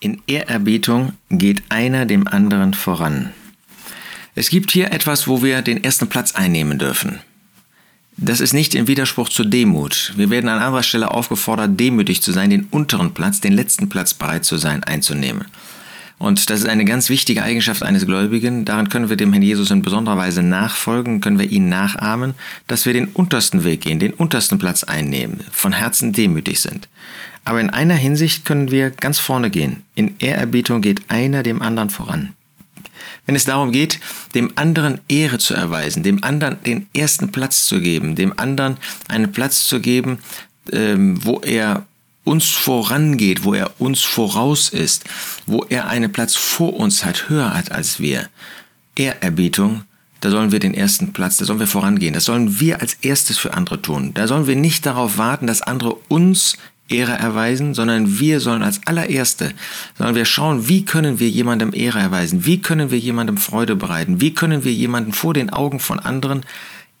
In Ehrerbietung geht einer dem anderen voran. Es gibt hier etwas, wo wir den ersten Platz einnehmen dürfen. Das ist nicht im Widerspruch zur Demut. Wir werden an anderer Stelle aufgefordert, demütig zu sein, den unteren Platz, den letzten Platz bereit zu sein, einzunehmen. Und das ist eine ganz wichtige Eigenschaft eines Gläubigen. Daran können wir dem Herrn Jesus in besonderer Weise nachfolgen, können wir ihn nachahmen, dass wir den untersten Weg gehen, den untersten Platz einnehmen, von Herzen demütig sind. Aber in einer Hinsicht können wir ganz vorne gehen. In Ehrerbietung geht einer dem anderen voran. Wenn es darum geht, dem anderen Ehre zu erweisen, dem anderen den ersten Platz zu geben, dem anderen einen Platz zu geben, ähm, wo er uns vorangeht, wo er uns voraus ist, wo er einen Platz vor uns hat, höher hat als wir. Ehrerbietung, da sollen wir den ersten Platz, da sollen wir vorangehen, das sollen wir als erstes für andere tun. Da sollen wir nicht darauf warten, dass andere uns Ehre erweisen, sondern wir sollen als allererste, sollen wir schauen, wie können wir jemandem Ehre erweisen, wie können wir jemandem Freude bereiten, wie können wir jemanden vor den Augen von anderen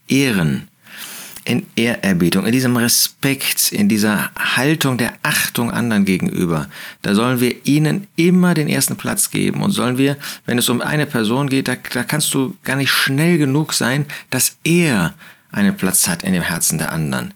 ehren in Ehrerbietung, in diesem Respekt, in dieser Haltung der Achtung anderen gegenüber. Da sollen wir ihnen immer den ersten Platz geben und sollen wir, wenn es um eine Person geht, da, da kannst du gar nicht schnell genug sein, dass er einen Platz hat in dem Herzen der anderen.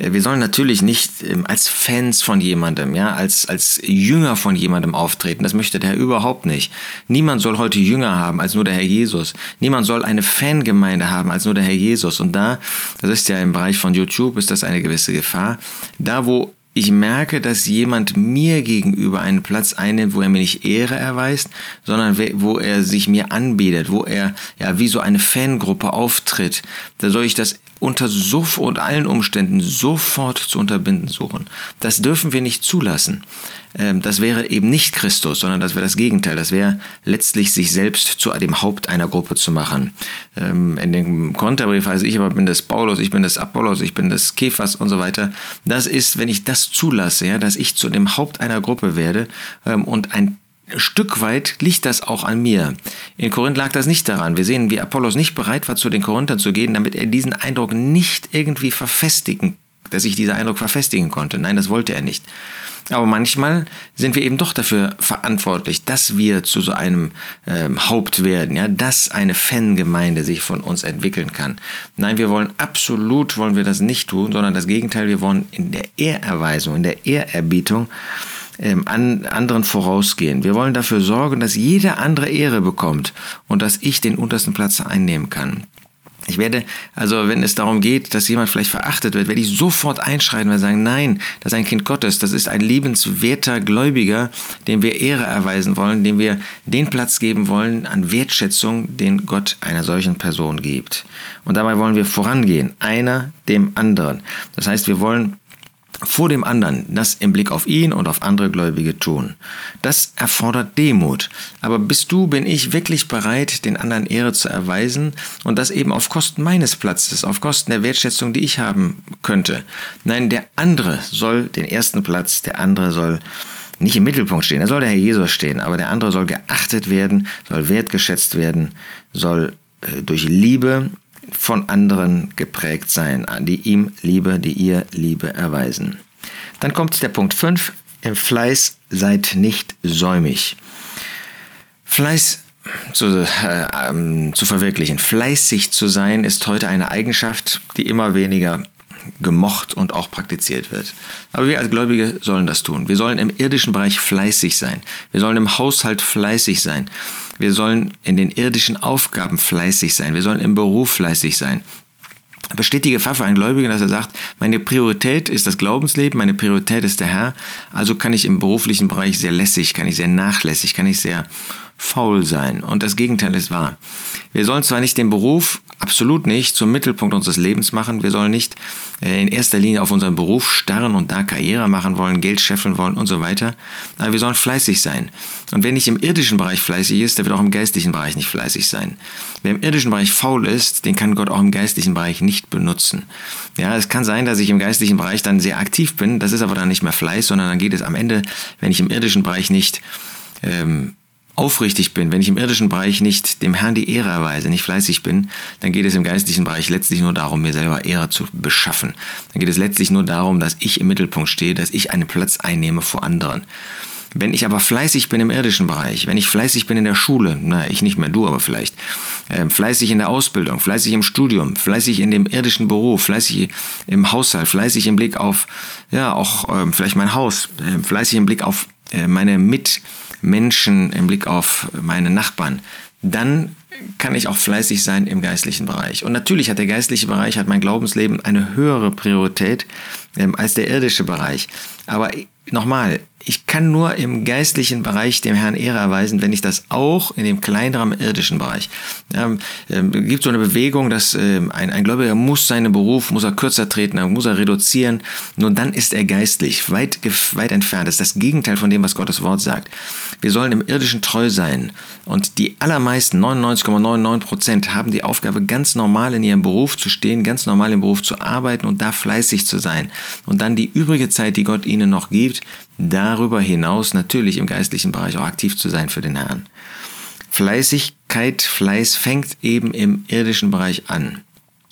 Äh, wir sollen natürlich nicht ähm, als Fans von jemandem, ja, als, als Jünger von jemandem auftreten. Das möchte der Herr überhaupt nicht. Niemand soll heute Jünger haben als nur der Herr Jesus. Niemand soll eine Fangemeinde haben als nur der Herr Jesus. Und da, das ist ja im Bereich von YouTube, ist das eine gewisse Gefahr. Da, wo ich merke, dass jemand mir gegenüber einen Platz einnimmt, wo er mir nicht Ehre erweist, sondern wo er sich mir anbietet, wo er ja wie so eine Fangruppe auftritt. Da soll ich das unter so und allen Umständen sofort zu unterbinden suchen. Das dürfen wir nicht zulassen. Ähm, das wäre eben nicht Christus, sondern das wäre das Gegenteil. Das wäre letztlich sich selbst zu dem Haupt einer Gruppe zu machen. Ähm, in dem Konterbrief heißt ich aber bin das Paulus, ich bin das Apollos, ich bin das Kephas und so weiter. Das ist, wenn ich das zulasse, ja, dass ich zu dem Haupt einer Gruppe werde ähm, und ein Stück weit liegt das auch an mir. In Korinth lag das nicht daran. Wir sehen, wie Apollos nicht bereit war, zu den Korinthern zu gehen, damit er diesen Eindruck nicht irgendwie verfestigen, dass ich diesen Eindruck verfestigen konnte. Nein, das wollte er nicht. Aber manchmal sind wir eben doch dafür verantwortlich, dass wir zu so einem ähm, Haupt werden, ja, dass eine Fangemeinde sich von uns entwickeln kann. Nein, wir wollen absolut, wollen wir das nicht tun, sondern das Gegenteil, wir wollen in der Ehrerweisung, in der Ehrerbietung ähm, an, anderen vorausgehen. Wir wollen dafür sorgen, dass jeder andere Ehre bekommt und dass ich den untersten Platz einnehmen kann. Ich werde, also wenn es darum geht, dass jemand vielleicht verachtet wird, werde ich sofort einschreiten und sagen, nein, das ist ein Kind Gottes, das ist ein liebenswerter Gläubiger, dem wir Ehre erweisen wollen, dem wir den Platz geben wollen an Wertschätzung, den Gott einer solchen Person gibt. Und dabei wollen wir vorangehen, einer dem anderen. Das heißt, wir wollen vor dem anderen das im Blick auf ihn und auf andere Gläubige tun. Das erfordert Demut. Aber bist du, bin ich wirklich bereit, den anderen Ehre zu erweisen und das eben auf Kosten meines Platzes, auf Kosten der Wertschätzung, die ich haben könnte? Nein, der andere soll den ersten Platz, der andere soll nicht im Mittelpunkt stehen, da soll der Herr Jesus stehen, aber der andere soll geachtet werden, soll wertgeschätzt werden, soll äh, durch Liebe von anderen geprägt sein, die ihm Liebe, die ihr Liebe erweisen. Dann kommt der Punkt 5, im Fleiß seid nicht säumig. Fleiß zu, äh, ähm, zu verwirklichen, fleißig zu sein, ist heute eine Eigenschaft, die immer weniger gemocht und auch praktiziert wird. Aber wir als Gläubige sollen das tun. Wir sollen im irdischen Bereich fleißig sein. Wir sollen im Haushalt fleißig sein. Wir sollen in den irdischen Aufgaben fleißig sein. Wir sollen im Beruf fleißig sein. Besteht die Gefahr für einen Gläubigen, dass er sagt, meine Priorität ist das Glaubensleben, meine Priorität ist der Herr, also kann ich im beruflichen Bereich sehr lässig, kann ich sehr nachlässig, kann ich sehr faul sein. Und das Gegenteil ist wahr. Wir sollen zwar nicht den Beruf absolut nicht zum Mittelpunkt unseres Lebens machen. Wir sollen nicht äh, in erster Linie auf unseren Beruf starren und da Karriere machen wollen, Geld scheffeln wollen und so weiter. Aber wir sollen fleißig sein. Und wer nicht im irdischen Bereich fleißig ist, der wird auch im geistlichen Bereich nicht fleißig sein. Wer im irdischen Bereich faul ist, den kann Gott auch im geistlichen Bereich nicht benutzen. Ja, es kann sein, dass ich im geistlichen Bereich dann sehr aktiv bin. Das ist aber dann nicht mehr Fleiß, sondern dann geht es am Ende, wenn ich im irdischen Bereich nicht ähm, aufrichtig bin, wenn ich im irdischen Bereich nicht dem Herrn die Ehre erweise, nicht fleißig bin, dann geht es im geistlichen Bereich letztlich nur darum, mir selber Ehre zu beschaffen. Dann geht es letztlich nur darum, dass ich im Mittelpunkt stehe, dass ich einen Platz einnehme vor anderen. Wenn ich aber fleißig bin im irdischen Bereich, wenn ich fleißig bin in der Schule, na, ich nicht mehr, du aber vielleicht, äh, fleißig in der Ausbildung, fleißig im Studium, fleißig in dem irdischen Beruf, fleißig im Haushalt, fleißig im Blick auf, ja, auch äh, vielleicht mein Haus, äh, fleißig im Blick auf äh, meine Mitmenschen, im Blick auf meine Nachbarn, dann kann ich auch fleißig sein im geistlichen Bereich. Und natürlich hat der geistliche Bereich, hat mein Glaubensleben eine höhere Priorität ähm, als der irdische Bereich. Aber nochmal, ich kann nur im geistlichen Bereich dem Herrn Ehre erweisen, wenn ich das auch in dem kleineren irdischen Bereich. Ähm, ähm, gibt so eine Bewegung, dass ähm, ein, ein Gläubiger muss seinen Beruf, muss er kürzer treten, muss er reduzieren. Nur dann ist er geistlich, weit, weit entfernt. Das ist das Gegenteil von dem, was Gottes Wort sagt. Wir sollen im irdischen treu sein. Und die allermeisten, 99,99 Prozent, haben die Aufgabe, ganz normal in ihrem Beruf zu stehen, ganz normal im Beruf zu arbeiten und da fleißig zu sein. Und dann die übrige Zeit, die Gott ihnen noch gibt, darüber hinaus natürlich im geistlichen Bereich auch aktiv zu sein für den Herrn. Fleißigkeit, Fleiß fängt eben im irdischen Bereich an.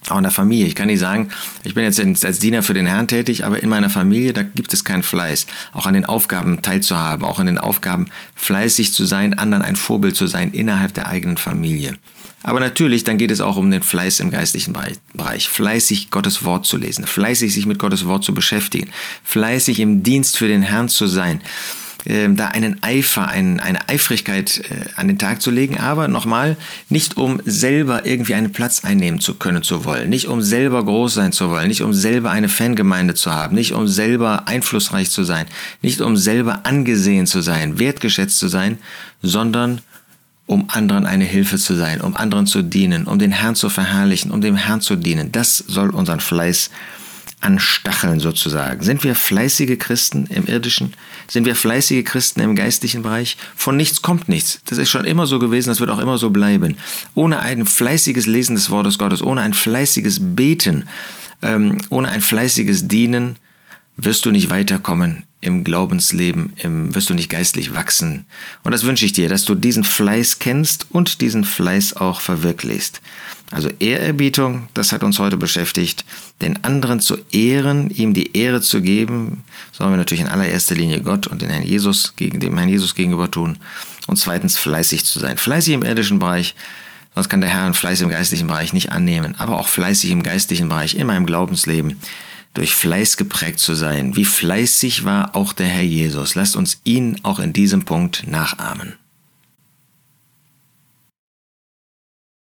Auch in der Familie. Ich kann nicht sagen, ich bin jetzt als Diener für den Herrn tätig, aber in meiner Familie, da gibt es keinen Fleiß. Auch an den Aufgaben teilzuhaben, auch an den Aufgaben fleißig zu sein, anderen ein Vorbild zu sein innerhalb der eigenen Familie. Aber natürlich, dann geht es auch um den Fleiß im geistlichen Bereich. Fleißig Gottes Wort zu lesen, fleißig sich mit Gottes Wort zu beschäftigen, fleißig im Dienst für den Herrn zu sein, äh, da einen Eifer, ein, eine Eifrigkeit äh, an den Tag zu legen, aber nochmal, nicht um selber irgendwie einen Platz einnehmen zu können, zu wollen, nicht um selber groß sein zu wollen, nicht um selber eine Fangemeinde zu haben, nicht um selber einflussreich zu sein, nicht um selber angesehen zu sein, wertgeschätzt zu sein, sondern um anderen eine Hilfe zu sein, um anderen zu dienen, um den Herrn zu verherrlichen, um dem Herrn zu dienen. Das soll unseren Fleiß anstacheln sozusagen. Sind wir fleißige Christen im irdischen? Sind wir fleißige Christen im geistlichen Bereich? Von nichts kommt nichts. Das ist schon immer so gewesen, das wird auch immer so bleiben. Ohne ein fleißiges Lesen des Wortes Gottes, ohne ein fleißiges Beten, ähm, ohne ein fleißiges Dienen, wirst du nicht weiterkommen im Glaubensleben, im, wirst du nicht geistlich wachsen. Und das wünsche ich dir, dass du diesen Fleiß kennst und diesen Fleiß auch verwirklichst. Also Ehrerbietung, das hat uns heute beschäftigt. Den anderen zu ehren, ihm die Ehre zu geben, sollen wir natürlich in allererster Linie Gott und den Herrn Jesus, gegen, dem Herrn Jesus gegenüber tun. Und zweitens fleißig zu sein. Fleißig im irdischen Bereich, sonst kann der Herr einen Fleiß im geistlichen Bereich nicht annehmen. Aber auch fleißig im geistlichen Bereich, in meinem Glaubensleben durch Fleiß geprägt zu sein. Wie fleißig war auch der Herr Jesus. Lasst uns ihn auch in diesem Punkt nachahmen.